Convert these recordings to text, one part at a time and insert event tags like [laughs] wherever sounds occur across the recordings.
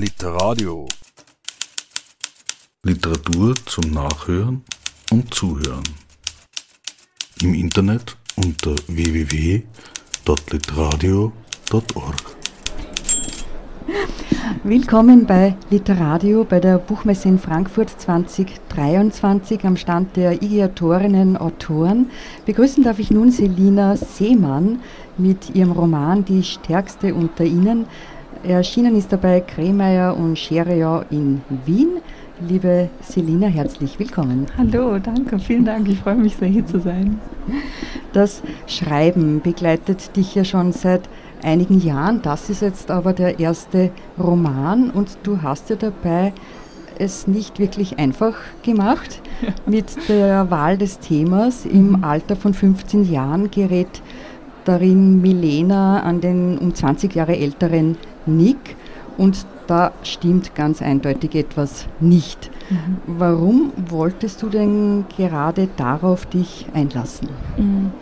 Literadio. Literatur zum Nachhören und Zuhören. Im Internet unter www.literadio.org. Willkommen bei Literadio bei der Buchmesse in Frankfurt 2023 am Stand der Ideatorinnen Autoren. Begrüßen darf ich nun Selina Seemann mit ihrem Roman Die Stärkste unter ihnen. Erschienen ist dabei Kremeyer und Scheriau in Wien. Liebe Selina, herzlich willkommen. Hallo, danke, vielen Dank. Ich freue mich sehr, hier zu sein. Das Schreiben begleitet dich ja schon seit einigen Jahren. Das ist jetzt aber der erste Roman und du hast ja dabei es nicht wirklich einfach gemacht. [laughs] Mit der Wahl des Themas im mhm. Alter von 15 Jahren gerät darin Milena an den um 20 Jahre älteren Nick und da stimmt ganz eindeutig etwas nicht. Mhm. Warum wolltest du denn gerade darauf dich einlassen? Mhm.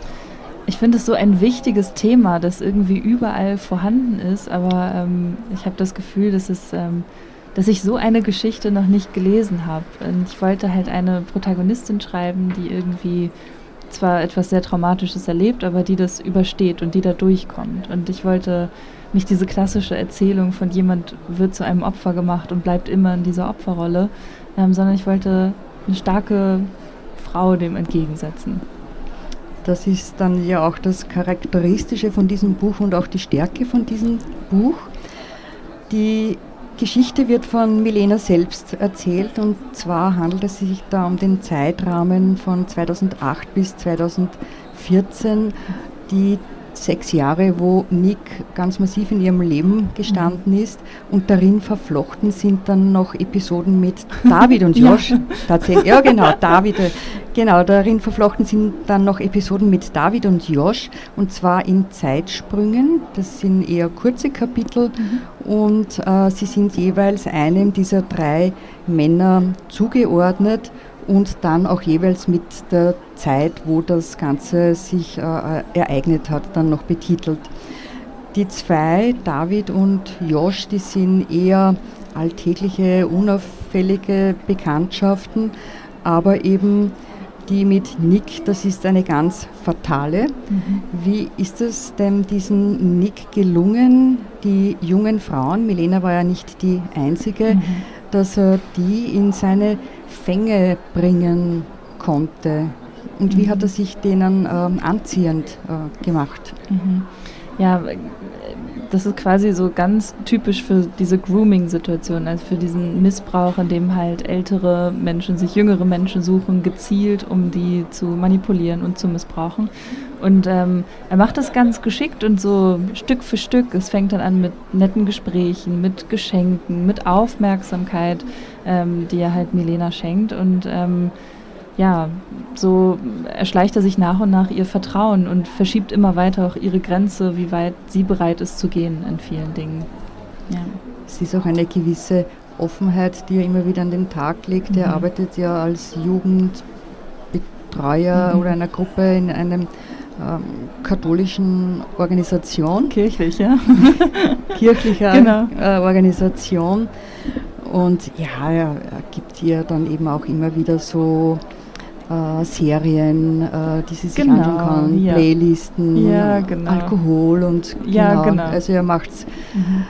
Ich finde es so ein wichtiges Thema, das irgendwie überall vorhanden ist, aber ähm, ich habe das Gefühl, dass es ähm, dass ich so eine Geschichte noch nicht gelesen habe. Und ich wollte halt eine Protagonistin schreiben, die irgendwie zwar etwas sehr Traumatisches erlebt, aber die das übersteht und die da durchkommt. Und ich wollte nicht diese klassische Erzählung von jemand wird zu einem Opfer gemacht und bleibt immer in dieser Opferrolle, ähm, sondern ich wollte eine starke Frau dem entgegensetzen. Das ist dann ja auch das Charakteristische von diesem Buch und auch die Stärke von diesem Buch. Die Geschichte wird von Milena selbst erzählt und zwar handelt es sich da um den Zeitrahmen von 2008 bis 2014, die sechs Jahre, wo Nick ganz massiv in ihrem Leben gestanden mhm. ist und darin verflochten sind dann noch Episoden mit David und [laughs] Josh. ja. Tatsächlich, ja genau, David, äh, genau, darin verflochten sind dann noch Episoden mit David und Josh und zwar in Zeitsprüngen. Das sind eher kurze Kapitel mhm. und äh, sie sind jeweils einem dieser drei Männer zugeordnet und dann auch jeweils mit der Zeit, wo das Ganze sich äh, ereignet hat, dann noch betitelt. Die zwei, David und Josh, die sind eher alltägliche, unauffällige Bekanntschaften, aber eben die mit Nick, das ist eine ganz fatale. Mhm. Wie ist es denn diesem Nick gelungen, die jungen Frauen, Milena war ja nicht die einzige, mhm. Dass er die in seine Fänge bringen konnte. Und wie hat er sich denen ähm, anziehend äh, gemacht? Mhm. Ja, das ist quasi so ganz typisch für diese Grooming-Situation, also für diesen Missbrauch, in dem halt ältere Menschen sich jüngere Menschen suchen, gezielt, um die zu manipulieren und zu missbrauchen. Und ähm, er macht das ganz geschickt und so Stück für Stück. Es fängt dann an mit netten Gesprächen, mit Geschenken, mit Aufmerksamkeit, ähm, die er halt Milena schenkt. Und ähm, ja, so erschleicht er sich nach und nach ihr Vertrauen und verschiebt immer weiter auch ihre Grenze, wie weit sie bereit ist zu gehen in vielen Dingen. Ja. Es ist auch eine gewisse Offenheit, die er immer wieder an den Tag legt. Mhm. Er arbeitet ja als Jugendbetreuer mhm. oder einer Gruppe in einem ähm, katholischen Organisation. Kirchlich, ja. [laughs] Kirchlicher genau. äh, Organisation. Und ja, er, er gibt ihr dann eben auch immer wieder so äh, Serien, äh, die sie sich genau, anschauen kann, ja. Playlisten, ja, genau. Alkohol und genau, ja, genau. also er macht mhm.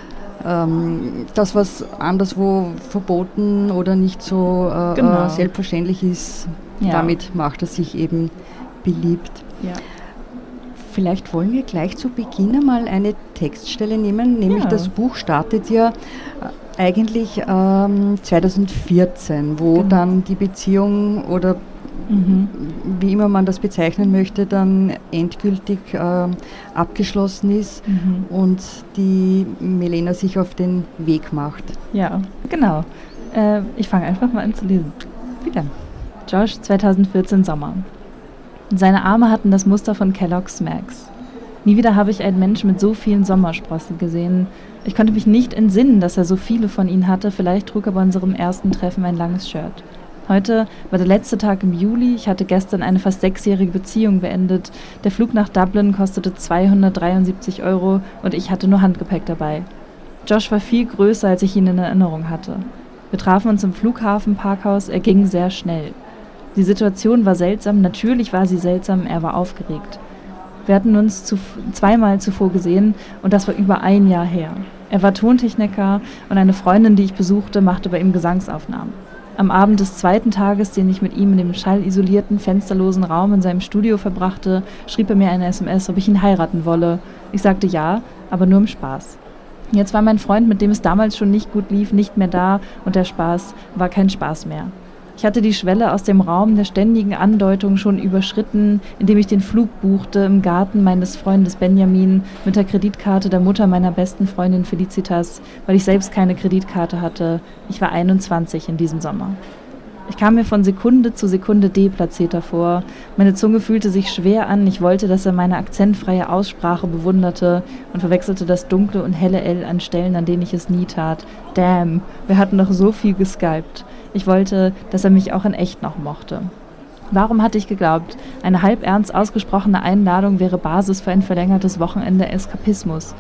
ähm, das, was anderswo verboten oder nicht so äh, genau. Äh, selbstverständlich ist, damit macht er sich eben beliebt. Vielleicht wollen wir gleich zu Beginn einmal eine Textstelle nehmen, nämlich das Buch startet ja äh, eigentlich ähm, 2014, wo genau. dann die Beziehung oder mhm. wie immer man das bezeichnen möchte, dann endgültig äh, abgeschlossen ist mhm. und die Melena sich auf den Weg macht. Ja, genau. Äh, ich fange einfach mal an zu lesen. Wieder. Josh, 2014 Sommer. Seine Arme hatten das Muster von Kellogg's Max. Nie wieder habe ich einen Menschen mit so vielen Sommersprossen gesehen. Ich konnte mich nicht entsinnen, dass er so viele von ihnen hatte. Vielleicht trug er bei unserem ersten Treffen ein langes Shirt. Heute war der letzte Tag im Juli. Ich hatte gestern eine fast sechsjährige Beziehung beendet. Der Flug nach Dublin kostete 273 Euro und ich hatte nur Handgepäck dabei. Josh war viel größer, als ich ihn in Erinnerung hatte. Wir trafen uns im Flughafenparkhaus, er ging sehr schnell. Die Situation war seltsam, natürlich war sie seltsam, er war aufgeregt. Wir hatten uns zu, zweimal zuvor gesehen und das war über ein Jahr her. Er war Tontechniker und eine Freundin, die ich besuchte, machte bei ihm Gesangsaufnahmen. Am Abend des zweiten Tages, den ich mit ihm in dem schallisolierten, fensterlosen Raum in seinem Studio verbrachte, schrieb er mir eine SMS, ob ich ihn heiraten wolle. Ich sagte ja, aber nur im Spaß. Jetzt war mein Freund, mit dem es damals schon nicht gut lief, nicht mehr da und der Spaß war kein Spaß mehr. Ich hatte die Schwelle aus dem Raum der ständigen Andeutung schon überschritten, indem ich den Flug buchte im Garten meines Freundes Benjamin mit der Kreditkarte der Mutter meiner besten Freundin Felicitas, weil ich selbst keine Kreditkarte hatte. Ich war 21 in diesem Sommer. Ich kam mir von Sekunde zu Sekunde deplatzierter vor. Meine Zunge fühlte sich schwer an. Ich wollte, dass er meine akzentfreie Aussprache bewunderte und verwechselte das dunkle und helle L an Stellen, an denen ich es nie tat. Damn, wir hatten doch so viel geskypt. Ich wollte, dass er mich auch in echt noch mochte. Warum hatte ich geglaubt, eine halb ernst ausgesprochene Einladung wäre Basis für ein verlängertes Wochenende Eskapismus?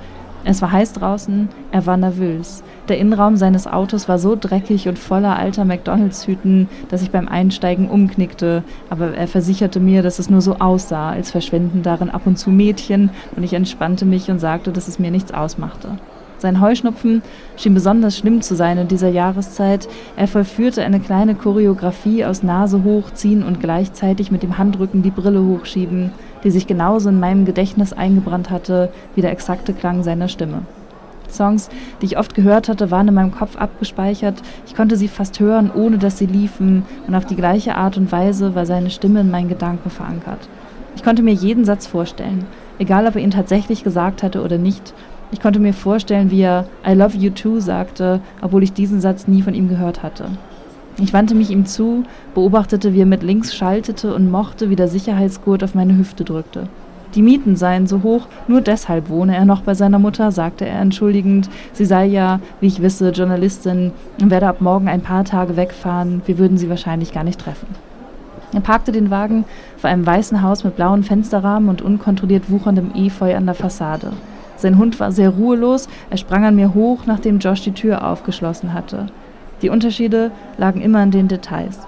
Es war heiß draußen, er war nervös. Der Innenraum seines Autos war so dreckig und voller alter McDonalds-Hüten, dass ich beim Einsteigen umknickte, aber er versicherte mir, dass es nur so aussah, als verschwinden darin ab und zu Mädchen, und ich entspannte mich und sagte, dass es mir nichts ausmachte. Sein Heuschnupfen schien besonders schlimm zu sein in dieser Jahreszeit. Er vollführte eine kleine Choreografie aus Nase hochziehen und gleichzeitig mit dem Handrücken die Brille hochschieben, die sich genauso in meinem Gedächtnis eingebrannt hatte wie der exakte Klang seiner Stimme. Songs, die ich oft gehört hatte, waren in meinem Kopf abgespeichert. Ich konnte sie fast hören, ohne dass sie liefen, und auf die gleiche Art und Weise war seine Stimme in meinen Gedanken verankert. Ich konnte mir jeden Satz vorstellen, egal ob er ihn tatsächlich gesagt hatte oder nicht, ich konnte mir vorstellen, wie er I love you too sagte, obwohl ich diesen Satz nie von ihm gehört hatte. Ich wandte mich ihm zu, beobachtete, wie er mit links schaltete und mochte, wie der Sicherheitsgurt auf meine Hüfte drückte. Die Mieten seien so hoch, nur deshalb wohne er noch bei seiner Mutter, sagte er entschuldigend. Sie sei ja, wie ich wisse, Journalistin und werde ab morgen ein paar Tage wegfahren. Wir würden sie wahrscheinlich gar nicht treffen. Er parkte den Wagen vor einem weißen Haus mit blauen Fensterrahmen und unkontrolliert wucherndem Efeu an der Fassade. Sein Hund war sehr ruhelos, er sprang an mir hoch, nachdem Josh die Tür aufgeschlossen hatte. Die Unterschiede lagen immer in den Details.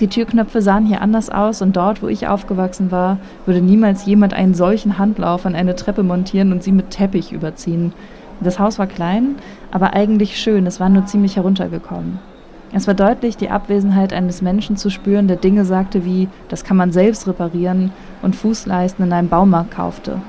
Die Türknöpfe sahen hier anders aus und dort, wo ich aufgewachsen war, würde niemals jemand einen solchen Handlauf an eine Treppe montieren und sie mit Teppich überziehen. Das Haus war klein, aber eigentlich schön, es war nur ziemlich heruntergekommen. Es war deutlich, die Abwesenheit eines Menschen zu spüren, der Dinge sagte wie, das kann man selbst reparieren und Fußleisten in einem Baumarkt kaufte.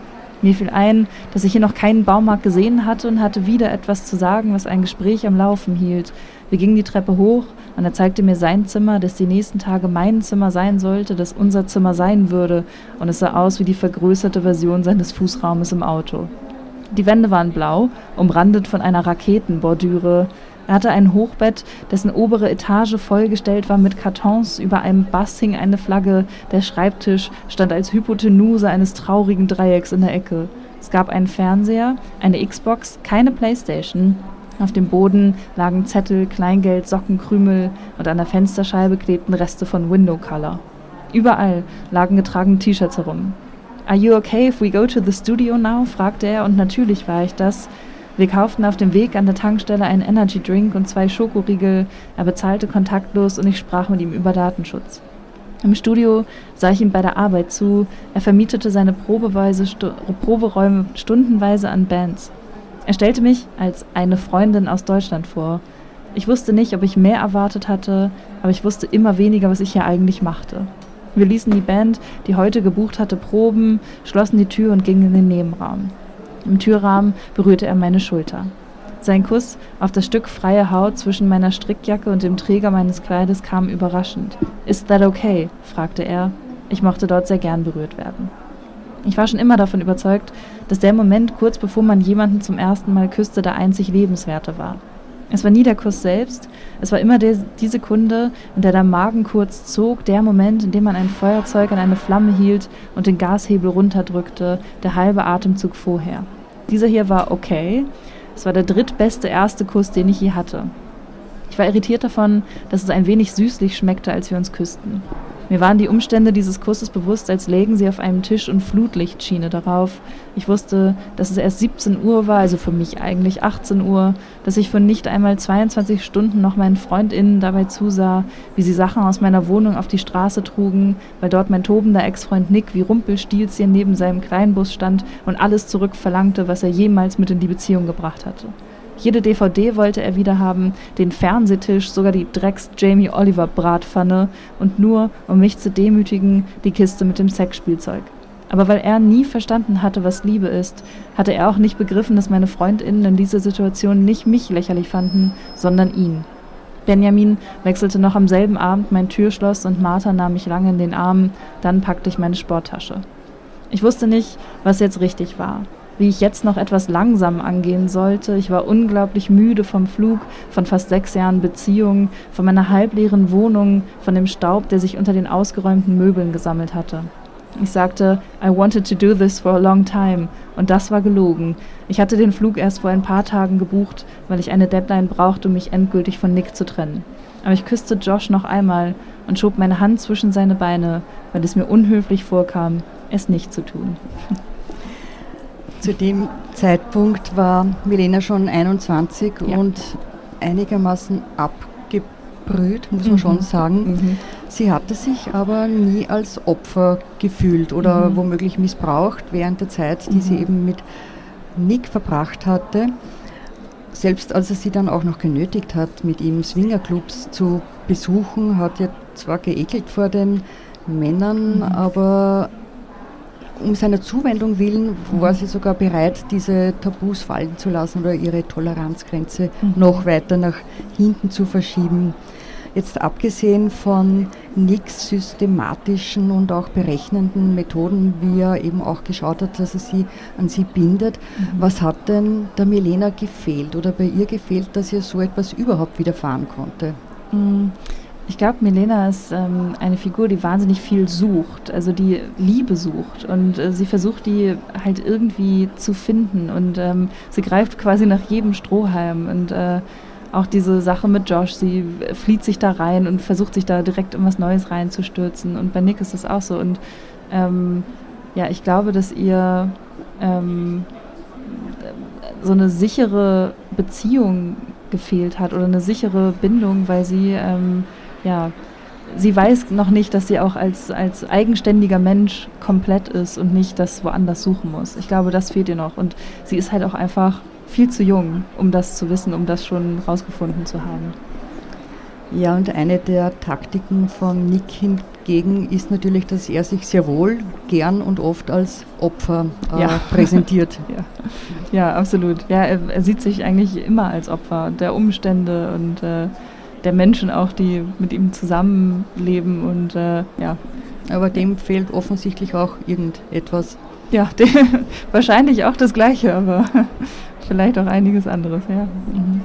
Mir fiel ein, dass ich hier noch keinen Baumarkt gesehen hatte und hatte wieder etwas zu sagen, was ein Gespräch am Laufen hielt. Wir gingen die Treppe hoch und er zeigte mir sein Zimmer, das die nächsten Tage mein Zimmer sein sollte, das unser Zimmer sein würde, und es sah aus wie die vergrößerte Version seines Fußraumes im Auto. Die Wände waren blau, umrandet von einer Raketenbordüre, er hatte ein Hochbett, dessen obere Etage vollgestellt war mit Kartons, über einem Bass hing eine Flagge, der Schreibtisch stand als Hypotenuse eines traurigen Dreiecks in der Ecke. Es gab einen Fernseher, eine Xbox, keine Playstation. Auf dem Boden lagen Zettel, Kleingeld, Socken, Krümel und an der Fensterscheibe klebten Reste von Window Color. Überall lagen getragene T-Shirts herum. Are you okay if we go to the studio now? fragte er und natürlich war ich das. Wir kauften auf dem Weg an der Tankstelle einen Energy Drink und zwei Schokoriegel. Er bezahlte kontaktlos und ich sprach mit ihm über Datenschutz. Im Studio sah ich ihm bei der Arbeit zu. Er vermietete seine Probeweise, Stu Proberäume stundenweise an Bands. Er stellte mich als eine Freundin aus Deutschland vor. Ich wusste nicht, ob ich mehr erwartet hatte, aber ich wusste immer weniger, was ich hier eigentlich machte. Wir ließen die Band, die heute gebucht hatte, proben, schlossen die Tür und gingen in den Nebenraum. Im Türrahmen berührte er meine Schulter. Sein Kuss auf das Stück freie Haut zwischen meiner Strickjacke und dem Träger meines Kleides kam überraschend. Is that okay? fragte er. Ich mochte dort sehr gern berührt werden. Ich war schon immer davon überzeugt, dass der Moment kurz bevor man jemanden zum ersten Mal küsste, der einzig lebenswerte war. Es war nie der Kuss selbst, es war immer der, die Sekunde, in der der Magen kurz zog, der Moment, in dem man ein Feuerzeug an eine Flamme hielt und den Gashebel runterdrückte, der halbe Atemzug vorher. Dieser hier war okay, es war der drittbeste erste Kuss, den ich je hatte. Ich war irritiert davon, dass es ein wenig süßlich schmeckte, als wir uns küssten. Mir waren die Umstände dieses Kusses bewusst, als lägen sie auf einem Tisch und Flutlicht schiene darauf. Ich wusste, dass es erst 17 Uhr war, also für mich eigentlich 18 Uhr, dass ich vor nicht einmal 22 Stunden noch meinen FreundInnen dabei zusah, wie sie Sachen aus meiner Wohnung auf die Straße trugen, weil dort mein tobender Ex-Freund Nick wie Rumpelstilzchen neben seinem Kleinbus stand und alles zurückverlangte, was er jemals mit in die Beziehung gebracht hatte. Jede DVD wollte er wieder haben, den Fernsehtisch, sogar die Drecks Jamie Oliver Bratpfanne und nur, um mich zu demütigen, die Kiste mit dem Sexspielzeug. Aber weil er nie verstanden hatte, was Liebe ist, hatte er auch nicht begriffen, dass meine Freundinnen in dieser Situation nicht mich lächerlich fanden, sondern ihn. Benjamin wechselte noch am selben Abend mein Türschloss und Martha nahm mich lange in den Arm, dann packte ich meine Sporttasche. Ich wusste nicht, was jetzt richtig war wie ich jetzt noch etwas langsam angehen sollte. Ich war unglaublich müde vom Flug, von fast sechs Jahren Beziehung, von meiner halbleeren Wohnung, von dem Staub, der sich unter den ausgeräumten Möbeln gesammelt hatte. Ich sagte, I wanted to do this for a long time. Und das war gelogen. Ich hatte den Flug erst vor ein paar Tagen gebucht, weil ich eine Deadline brauchte, um mich endgültig von Nick zu trennen. Aber ich küsste Josh noch einmal und schob meine Hand zwischen seine Beine, weil es mir unhöflich vorkam, es nicht zu tun. [laughs] Zu dem Zeitpunkt war Milena schon 21 ja. und einigermaßen abgebrüht, muss man mhm. schon sagen. Mhm. Sie hatte sich aber nie als Opfer gefühlt oder mhm. womöglich missbraucht während der Zeit, die sie mhm. eben mit Nick verbracht hatte. Selbst als er sie dann auch noch genötigt hat, mit ihm Swingerclubs zu besuchen, hat er zwar geekelt vor den Männern, mhm. aber um seiner Zuwendung willen war sie sogar bereit, diese Tabus fallen zu lassen oder ihre Toleranzgrenze mhm. noch weiter nach hinten zu verschieben. Jetzt abgesehen von Nicks systematischen und auch berechnenden Methoden, wie er eben auch geschaut hat, dass er sie an sie bindet, mhm. was hat denn der Milena gefehlt oder bei ihr gefehlt, dass ihr so etwas überhaupt widerfahren konnte? Mhm. Ich glaube, Milena ist ähm, eine Figur, die wahnsinnig viel sucht, also die Liebe sucht. Und äh, sie versucht die halt irgendwie zu finden. Und ähm, sie greift quasi nach jedem Strohhalm. Und äh, auch diese Sache mit Josh, sie flieht sich da rein und versucht sich da direkt in was Neues reinzustürzen. Und bei Nick ist das auch so. Und ähm, ja, ich glaube, dass ihr ähm, so eine sichere Beziehung gefehlt hat oder eine sichere Bindung, weil sie ähm, ja, sie weiß noch nicht, dass sie auch als, als eigenständiger Mensch komplett ist und nicht das woanders suchen muss. Ich glaube, das fehlt ihr noch. Und sie ist halt auch einfach viel zu jung, um das zu wissen, um das schon rausgefunden zu haben. Ja, und eine der Taktiken von Nick hingegen ist natürlich, dass er sich sehr wohl, gern und oft als Opfer äh, ja. präsentiert. [laughs] ja. ja. absolut. Ja, er, er, sieht sich eigentlich immer als Opfer der Umstände und äh, der Menschen auch, die mit ihm zusammenleben und äh, ja. Aber dem fehlt offensichtlich auch irgendetwas. Ja, [laughs] wahrscheinlich auch das Gleiche, aber [laughs] vielleicht auch einiges anderes, ja. Mhm.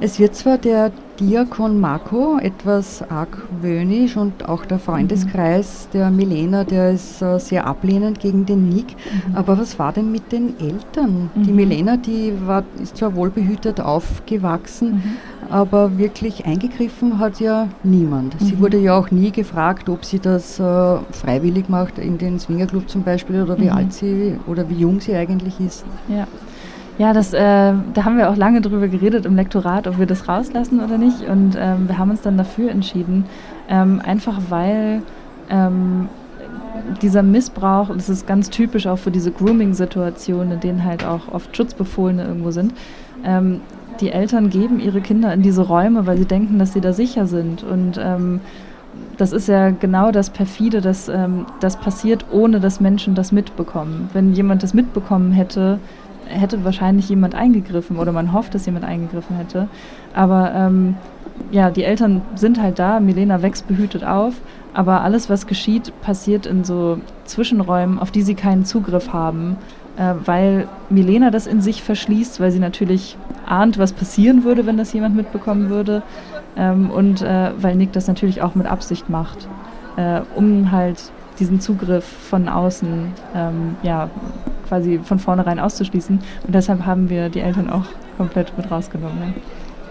Es wird zwar der Diakon Marco etwas argwöhnisch und auch der Freundeskreis der Milena, der ist äh, sehr ablehnend gegen den Nick. Mhm. Aber was war denn mit den Eltern? Mhm. Die Milena, die war, ist zwar wohlbehütet aufgewachsen, mhm. aber wirklich eingegriffen hat ja niemand. Sie mhm. wurde ja auch nie gefragt, ob sie das äh, freiwillig macht, in den Swingerclub zum Beispiel, oder wie mhm. alt sie oder wie jung sie eigentlich ist. Ja. Ja, das, äh, da haben wir auch lange drüber geredet im Lektorat, ob wir das rauslassen oder nicht. Und ähm, wir haben uns dann dafür entschieden, ähm, einfach weil ähm, dieser Missbrauch, das ist ganz typisch auch für diese Grooming-Situationen, in denen halt auch oft Schutzbefohlene irgendwo sind. Ähm, die Eltern geben ihre Kinder in diese Räume, weil sie denken, dass sie da sicher sind. Und ähm, das ist ja genau das Perfide, dass ähm, das passiert, ohne dass Menschen das mitbekommen. Wenn jemand das mitbekommen hätte, hätte wahrscheinlich jemand eingegriffen oder man hofft, dass jemand eingegriffen hätte. Aber ähm, ja, die Eltern sind halt da, Milena wächst behütet auf, aber alles, was geschieht, passiert in so Zwischenräumen, auf die sie keinen Zugriff haben, äh, weil Milena das in sich verschließt, weil sie natürlich ahnt, was passieren würde, wenn das jemand mitbekommen würde. Ähm, und äh, weil Nick das natürlich auch mit Absicht macht, äh, um halt diesen Zugriff von außen ähm, ja, quasi von vornherein auszuschließen. Und deshalb haben wir die Eltern auch komplett mit rausgenommen. Ja.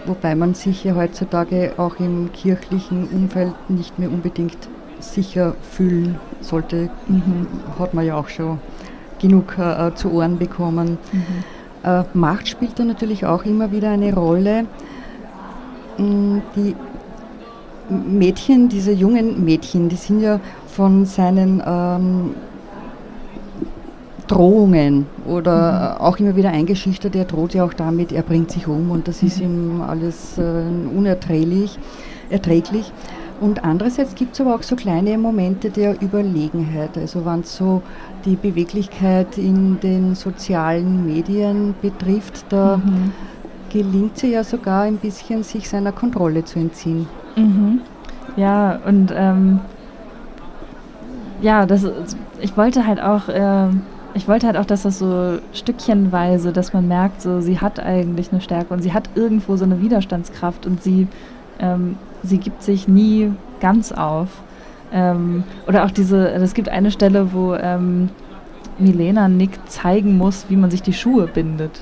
Wobei man sich ja heutzutage auch im kirchlichen Umfeld nicht mehr unbedingt sicher fühlen sollte, mhm. hat man ja auch schon genug äh, zu Ohren bekommen. Mhm. Äh, Macht spielt da natürlich auch immer wieder eine Rolle. Mm, die Mädchen, diese jungen Mädchen, die sind ja von seinen ähm, Drohungen oder mhm. auch immer wieder eingeschüchtert. Er droht ja auch damit, er bringt sich um und das ist mhm. ihm alles äh, unerträglich, erträglich. Und andererseits gibt es aber auch so kleine Momente der Überlegenheit. Also wenn es so die Beweglichkeit in den sozialen Medien betrifft, da mhm. gelingt sie ja sogar ein bisschen, sich seiner Kontrolle zu entziehen. Mhm. Ja, und ähm, ja, das, ich wollte halt auch, äh, ich wollte halt auch, dass das so stückchenweise, dass man merkt, so sie hat eigentlich eine Stärke und sie hat irgendwo so eine Widerstandskraft und sie, ähm, sie gibt sich nie ganz auf. Ähm, oder auch diese, es gibt eine Stelle, wo ähm, Milena Nick zeigen muss, wie man sich die Schuhe bindet.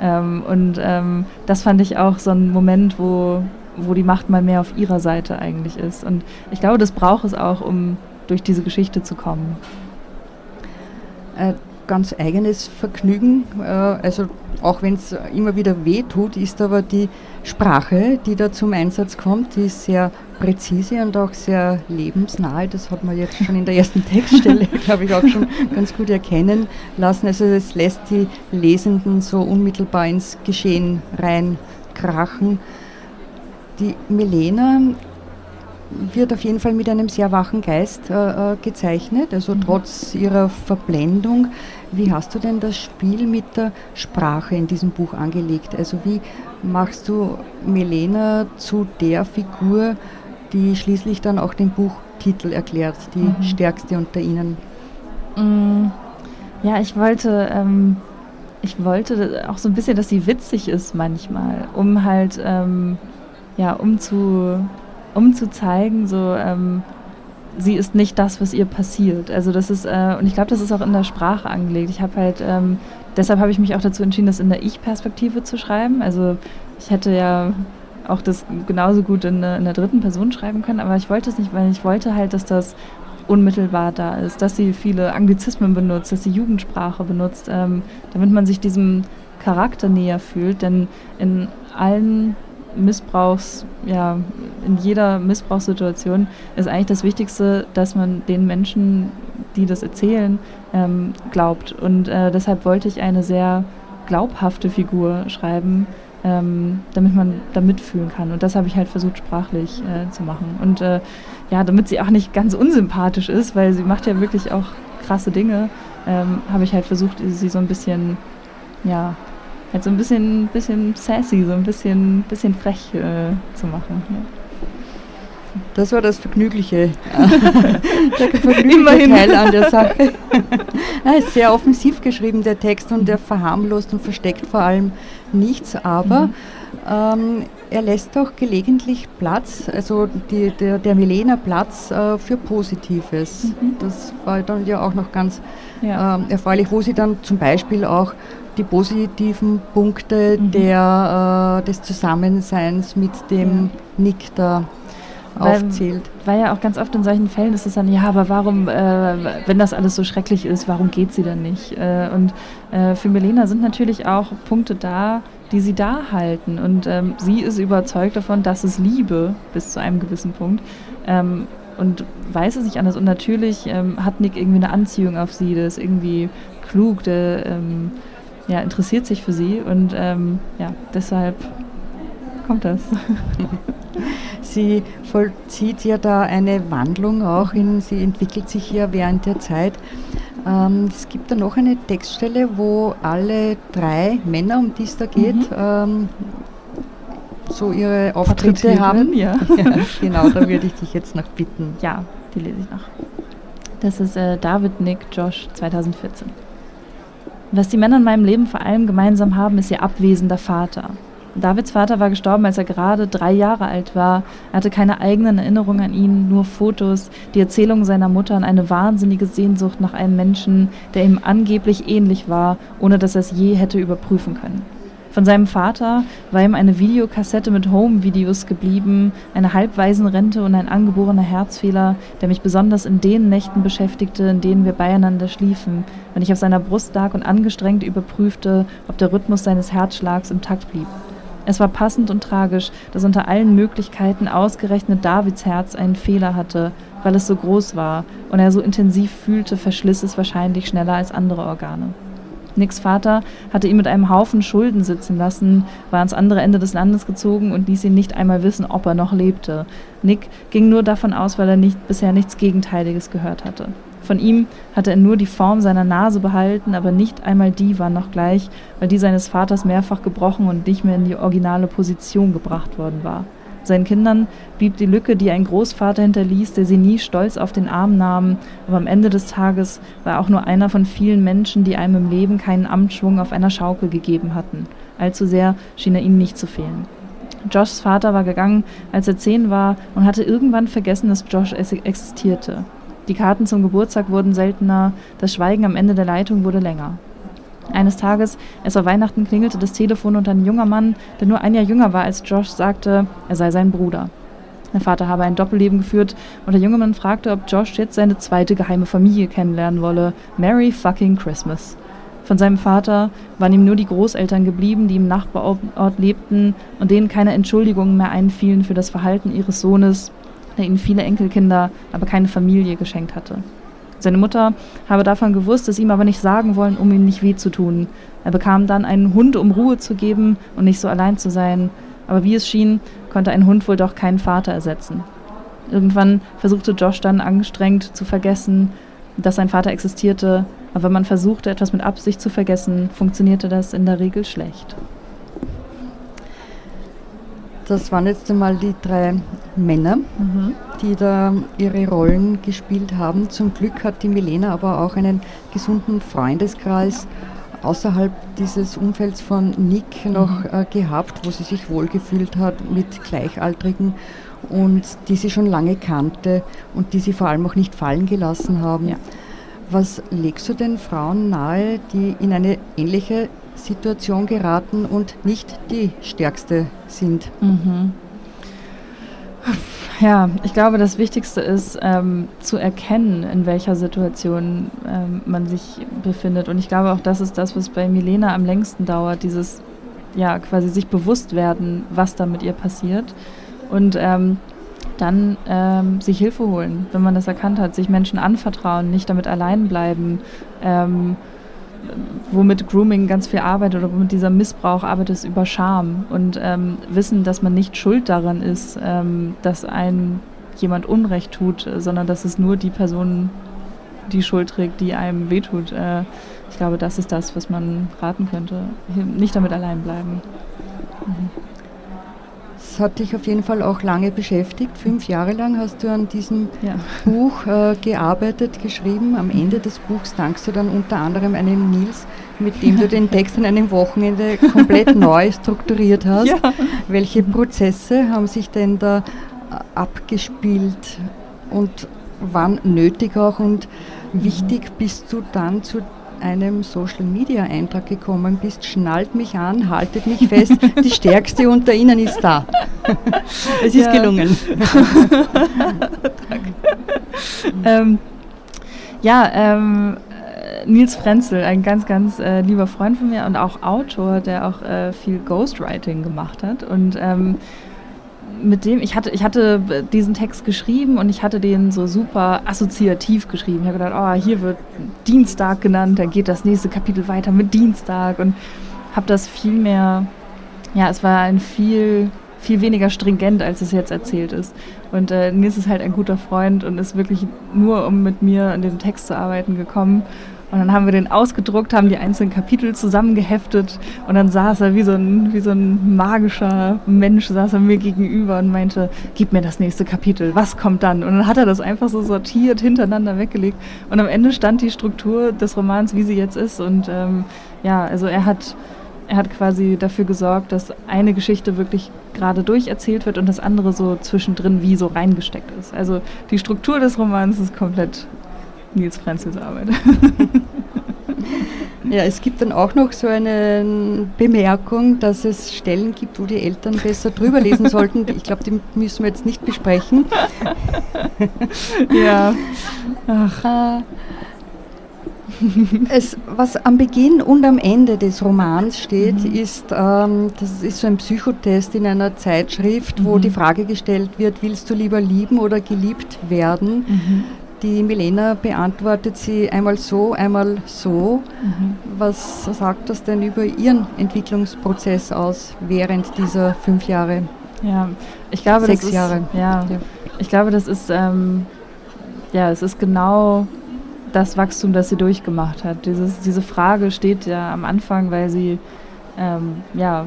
Ähm, und ähm, das fand ich auch so ein Moment, wo, wo die Macht mal mehr auf ihrer Seite eigentlich ist. Und ich glaube, das braucht es auch, um durch diese Geschichte zu kommen. Äh, ganz eigenes Vergnügen, äh, also auch wenn es immer wieder weh tut, ist aber die Sprache, die da zum Einsatz kommt, die ist sehr präzise und auch sehr lebensnahe. Das hat man jetzt schon in der ersten [laughs] Textstelle, glaube ich, auch schon ganz gut erkennen lassen. Also es lässt die Lesenden so unmittelbar ins Geschehen reinkrachen. Die Milena wird auf jeden Fall mit einem sehr wachen Geist äh, äh, gezeichnet, also mhm. trotz ihrer Verblendung. Wie hast du denn das Spiel mit der Sprache in diesem Buch angelegt? Also wie machst du Melena zu der Figur, die schließlich dann auch den Buchtitel erklärt, die mhm. stärkste unter ihnen? Mm, ja, ich wollte, ähm, ich wollte auch so ein bisschen, dass sie witzig ist manchmal, um halt, ähm, ja, um zu um zu zeigen, so ähm, sie ist nicht das, was ihr passiert. Also das ist, äh, und ich glaube, das ist auch in der Sprache angelegt. Ich habe halt, ähm, deshalb habe ich mich auch dazu entschieden, das in der Ich-Perspektive zu schreiben. Also ich hätte ja auch das genauso gut in, in der dritten Person schreiben können, aber ich wollte es nicht, weil ich wollte halt, dass das unmittelbar da ist, dass sie viele Anglizismen benutzt, dass sie Jugendsprache benutzt, ähm, damit man sich diesem Charakter näher fühlt. Denn in allen Missbrauchs, ja, in jeder Missbrauchssituation ist eigentlich das Wichtigste, dass man den Menschen, die das erzählen, ähm, glaubt. Und äh, deshalb wollte ich eine sehr glaubhafte Figur schreiben, ähm, damit man da mitfühlen kann. Und das habe ich halt versucht, sprachlich äh, zu machen. Und äh, ja, damit sie auch nicht ganz unsympathisch ist, weil sie macht ja wirklich auch krasse Dinge, ähm, habe ich halt versucht, sie so ein bisschen ja, halt so ein bisschen, bisschen sassy, so ein bisschen, bisschen frech äh, zu machen. Ja. Das war das Vergnügliche, [laughs] der vergnügliche Teil an der Sache. er ist sehr offensiv geschrieben, der Text, und er verharmlost und versteckt vor allem nichts, aber mhm. ähm, er lässt auch gelegentlich Platz, also die, der, der Milena Platz äh, für Positives. Mhm. Das war dann ja auch noch ganz ja. ähm, erfreulich, wo sie dann zum Beispiel auch die positiven Punkte mhm. der, äh, des Zusammenseins mit dem ja. Nick da weil, aufzählt. Weil ja auch ganz oft in solchen Fällen ist es dann, ja, aber warum, äh, wenn das alles so schrecklich ist, warum geht sie dann nicht? Äh, und äh, für Melena sind natürlich auch Punkte da, die sie da halten. Und ähm, sie ist überzeugt davon, dass es Liebe bis zu einem gewissen Punkt. Ähm, und weiß es nicht anders. Und natürlich ähm, hat Nick irgendwie eine Anziehung auf sie, der ist irgendwie klug, der ähm, ja, interessiert sich für sie und ähm, ja, deshalb kommt das. [laughs] sie vollzieht ja da eine Wandlung auch, in, sie entwickelt sich ja während der Zeit. Ähm, es gibt da noch eine Textstelle, wo alle drei Männer, um die es da geht, mhm. ähm, so ihre Auftritte haben. [laughs] Ja. ja. [laughs] genau, da würde ich dich jetzt noch bitten. Ja, die lese ich noch. Das ist äh, David Nick Josh 2014. Was die Männer in meinem Leben vor allem gemeinsam haben, ist ihr abwesender Vater. Davids Vater war gestorben, als er gerade drei Jahre alt war. Er hatte keine eigenen Erinnerungen an ihn, nur Fotos, die Erzählung seiner Mutter und eine wahnsinnige Sehnsucht nach einem Menschen, der ihm angeblich ähnlich war, ohne dass er es je hätte überprüfen können. Von seinem Vater war ihm eine Videokassette mit Home-Videos geblieben, eine Halbwaisenrente und ein angeborener Herzfehler, der mich besonders in den Nächten beschäftigte, in denen wir beieinander schliefen, wenn ich auf seiner Brust lag und angestrengt überprüfte, ob der Rhythmus seines Herzschlags im Takt blieb. Es war passend und tragisch, dass unter allen Möglichkeiten ausgerechnet Davids Herz einen Fehler hatte, weil es so groß war und er so intensiv fühlte, verschliss es wahrscheinlich schneller als andere Organe. Nicks Vater hatte ihn mit einem Haufen Schulden sitzen lassen, war ans andere Ende des Landes gezogen und ließ ihn nicht einmal wissen, ob er noch lebte. Nick ging nur davon aus, weil er nicht, bisher nichts Gegenteiliges gehört hatte. Von ihm hatte er nur die Form seiner Nase behalten, aber nicht einmal die war noch gleich, weil die seines Vaters mehrfach gebrochen und nicht mehr in die originale Position gebracht worden war. Seinen Kindern blieb die Lücke, die ein Großvater hinterließ, der sie nie stolz auf den Arm nahm, aber am Ende des Tages war er auch nur einer von vielen Menschen, die einem im Leben keinen Amtsschwung auf einer Schaukel gegeben hatten. Allzu sehr schien er ihnen nicht zu fehlen. Joshs Vater war gegangen, als er zehn war, und hatte irgendwann vergessen, dass Josh existierte. Die Karten zum Geburtstag wurden seltener, das Schweigen am Ende der Leitung wurde länger. Eines Tages, es war Weihnachten, klingelte das Telefon und ein junger Mann, der nur ein Jahr jünger war als Josh, sagte, er sei sein Bruder. Der Vater habe ein Doppelleben geführt und der junge Mann fragte, ob Josh jetzt seine zweite geheime Familie kennenlernen wolle. Merry fucking Christmas. Von seinem Vater waren ihm nur die Großeltern geblieben, die im Nachbarort lebten und denen keine Entschuldigungen mehr einfielen für das Verhalten ihres Sohnes, der ihnen viele Enkelkinder, aber keine Familie geschenkt hatte. Seine Mutter habe davon gewusst, es ihm aber nicht sagen wollen, um ihm nicht weh zu tun. Er bekam dann einen Hund, um Ruhe zu geben und nicht so allein zu sein. Aber wie es schien, konnte ein Hund wohl doch keinen Vater ersetzen. Irgendwann versuchte Josh dann angestrengt zu vergessen, dass sein Vater existierte, aber wenn man versuchte, etwas mit Absicht zu vergessen, funktionierte das in der Regel schlecht. Das waren jetzt einmal die drei Männer, mhm. die da ihre Rollen gespielt haben. Zum Glück hat die Milena aber auch einen gesunden Freundeskreis außerhalb dieses Umfelds von Nick noch mhm. äh, gehabt, wo sie sich wohlgefühlt hat mit Gleichaltrigen und die sie schon lange kannte und die sie vor allem auch nicht fallen gelassen haben. Ja. Was legst du den Frauen nahe, die in eine ähnliche Situation geraten und nicht die stärkste sind. Mhm. Ja, ich glaube, das Wichtigste ist ähm, zu erkennen, in welcher Situation ähm, man sich befindet. Und ich glaube auch, das ist das, was bei Milena am längsten dauert, dieses ja quasi sich bewusst werden, was da mit ihr passiert. Und ähm, dann ähm, sich Hilfe holen, wenn man das erkannt hat, sich Menschen anvertrauen, nicht damit allein bleiben. Ähm, womit Grooming ganz viel arbeitet oder womit dieser Missbrauch arbeitet, ist über Scham und ähm, wissen, dass man nicht schuld daran ist, ähm, dass ein jemand Unrecht tut, sondern dass es nur die Person die Schuld trägt, die einem wehtut. Äh, ich glaube, das ist das, was man raten könnte. Nicht damit allein bleiben. Mhm hat dich auf jeden Fall auch lange beschäftigt. Fünf Jahre lang hast du an diesem ja. Buch äh, gearbeitet, geschrieben. Am Ende des Buchs dankst du dann unter anderem einem Nils, mit dem du den Text an einem Wochenende komplett [laughs] neu strukturiert hast. Ja. Welche Prozesse haben sich denn da äh, abgespielt und wann nötig auch und wichtig bist du dann zu einem Social Media Eintrag gekommen bist, schnallt mich an, haltet mich fest, die stärkste unter ihnen ist da. [laughs] es ist gelungen. [laughs] ähm, ja, ähm, Nils Frenzel, ein ganz, ganz äh, lieber Freund von mir und auch Autor, der auch äh, viel Ghostwriting gemacht hat. Und ähm, mit dem, ich hatte, ich hatte diesen Text geschrieben und ich hatte den so super assoziativ geschrieben. Ich habe gedacht, oh, hier wird Dienstag genannt, dann geht das nächste Kapitel weiter mit Dienstag und habe das viel mehr, ja, es war ein viel, viel weniger stringent, als es jetzt erzählt ist. Und äh, Nils ist halt ein guter Freund und ist wirklich nur, um mit mir an dem Text zu arbeiten, gekommen. Und dann haben wir den ausgedruckt, haben die einzelnen Kapitel zusammengeheftet und dann saß er wie so ein, wie so ein magischer Mensch, saß er mir gegenüber und meinte, gib mir das nächste Kapitel, was kommt dann? Und dann hat er das einfach so sortiert, hintereinander weggelegt und am Ende stand die Struktur des Romans, wie sie jetzt ist. Und ähm, ja, also er hat, er hat quasi dafür gesorgt, dass eine Geschichte wirklich gerade durcherzählt wird und das andere so zwischendrin wie so reingesteckt ist. Also die Struktur des Romans ist komplett Nils Frenzels Arbeit. [laughs] [laughs] Ja, es gibt dann auch noch so eine Bemerkung, dass es Stellen gibt, wo die Eltern besser drüber lesen [laughs] sollten. Ich glaube, die müssen wir jetzt nicht besprechen. [laughs] ja. Ach. Äh, es, was am Beginn und am Ende des Romans steht, mhm. ist, ähm, das ist so ein Psychotest in einer Zeitschrift, wo mhm. die Frage gestellt wird, willst du lieber lieben oder geliebt werden? Mhm. Die Milena beantwortet sie einmal so, einmal so. Mhm. Was sagt das denn über ihren Entwicklungsprozess aus während dieser fünf Jahre? Ja, ich glaube, sechs das ist, Jahre. Ja, ja, ich glaube, das ist ähm, ja, es ist genau das Wachstum, das sie durchgemacht hat. Dieses, diese Frage steht ja am Anfang, weil sie, ähm, ja,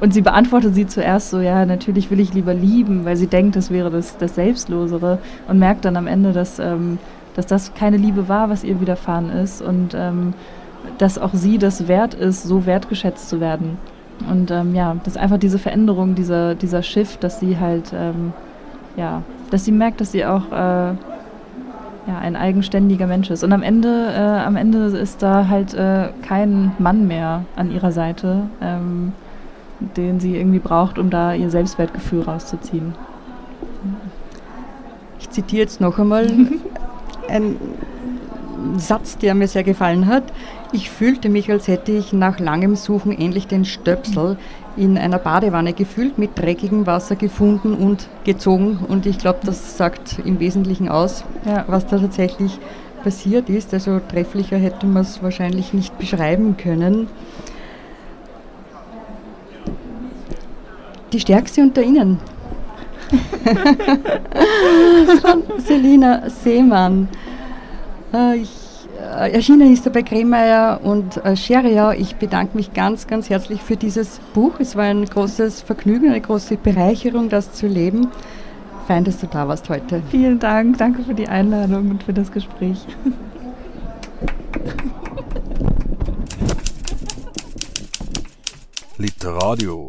und sie beantwortet sie zuerst so, ja, natürlich will ich lieber lieben, weil sie denkt, das wäre das, das Selbstlosere und merkt dann am Ende, dass, ähm, dass das keine Liebe war, was ihr widerfahren ist und ähm, dass auch sie das wert ist, so wertgeschätzt zu werden. Und ähm, ja, das ist einfach diese Veränderung, dieser, dieser Shift, dass sie halt, ähm, ja, dass sie merkt, dass sie auch äh, ja, ein eigenständiger Mensch ist. Und am Ende, äh, am Ende ist da halt äh, kein Mann mehr an ihrer Seite, ähm, den sie irgendwie braucht, um da ihr Selbstwertgefühl rauszuziehen. Ich zitiere jetzt noch einmal [laughs] einen Satz, der mir sehr gefallen hat. Ich fühlte mich, als hätte ich nach langem Suchen endlich den Stöpsel in einer Badewanne gefüllt, mit dreckigem Wasser gefunden und gezogen. Und ich glaube, das sagt im Wesentlichen aus, ja. was da tatsächlich passiert ist. Also trefflicher hätte man es wahrscheinlich nicht beschreiben können. Die Stärkste unter Ihnen. [laughs] Von Selina Seemann. Äh, ich äh, erschienen ist er bei Kremeyer und äh, Scheria. Ich bedanke mich ganz, ganz herzlich für dieses Buch. Es war ein großes Vergnügen, eine große Bereicherung, das zu leben. Fein, dass du da warst heute. Vielen Dank. Danke für die Einladung und für das Gespräch. Literadio.